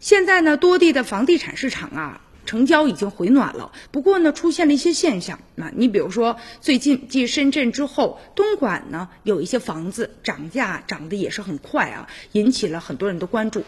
现在呢，多地的房地产市场啊。成交已经回暖了，不过呢，出现了一些现象。那你比如说，最近继深圳之后，东莞呢有一些房子涨价涨得也是很快啊，引起了很多人的关注。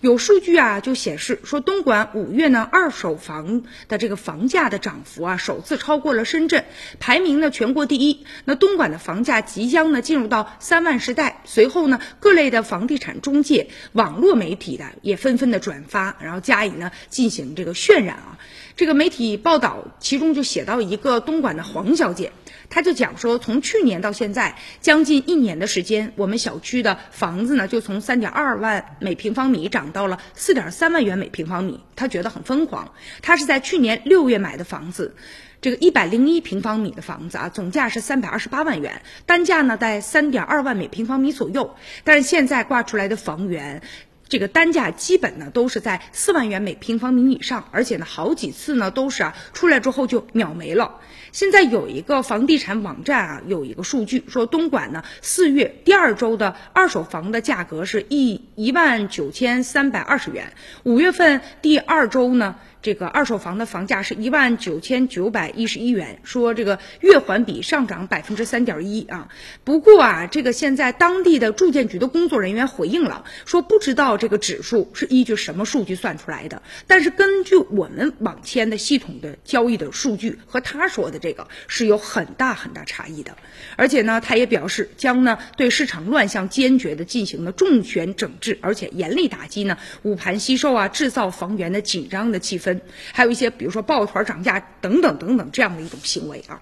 有数据啊，就显示说，东莞五月呢二手房的这个房价的涨幅啊，首次超过了深圳，排名呢全国第一。那东莞的房价即将呢进入到三万时代。随后呢，各类的房地产中介、网络媒体的也纷纷的转发，然后加以呢进行这个渲染啊。这个媒体报道其中就写到一个东莞的黄小姐。她就讲说，从去年到现在将近一年的时间，我们小区的房子呢，就从三点二万每平方米涨到了四点三万元每平方米。他觉得很疯狂。他是在去年六月买的房子，这个一百零一平方米的房子啊，总价是三百二十八万元，单价呢在三点二万每平方米左右。但是现在挂出来的房源。这个单价基本呢都是在四万元每平方米以上，而且呢好几次呢都是啊出来之后就秒没了。现在有一个房地产网站啊有一个数据说，东莞呢四月第二周的二手房的价格是一一万九千三百二十元，五月份第二周呢。这个二手房的房价是一万九千九百一十一元，说这个月环比上涨百分之三点一啊。不过啊，这个现在当地的住建局的工作人员回应了，说不知道这个指数是依据什么数据算出来的，但是根据我们网签的系统的交易的数据和他说的这个是有很大很大差异的。而且呢，他也表示将呢对市场乱象坚决的进行了重拳整治，而且严厉打击呢捂盘惜售啊，制造房源的紧张的气氛。还有一些，比如说抱团涨价等等等等这样的一种行为啊。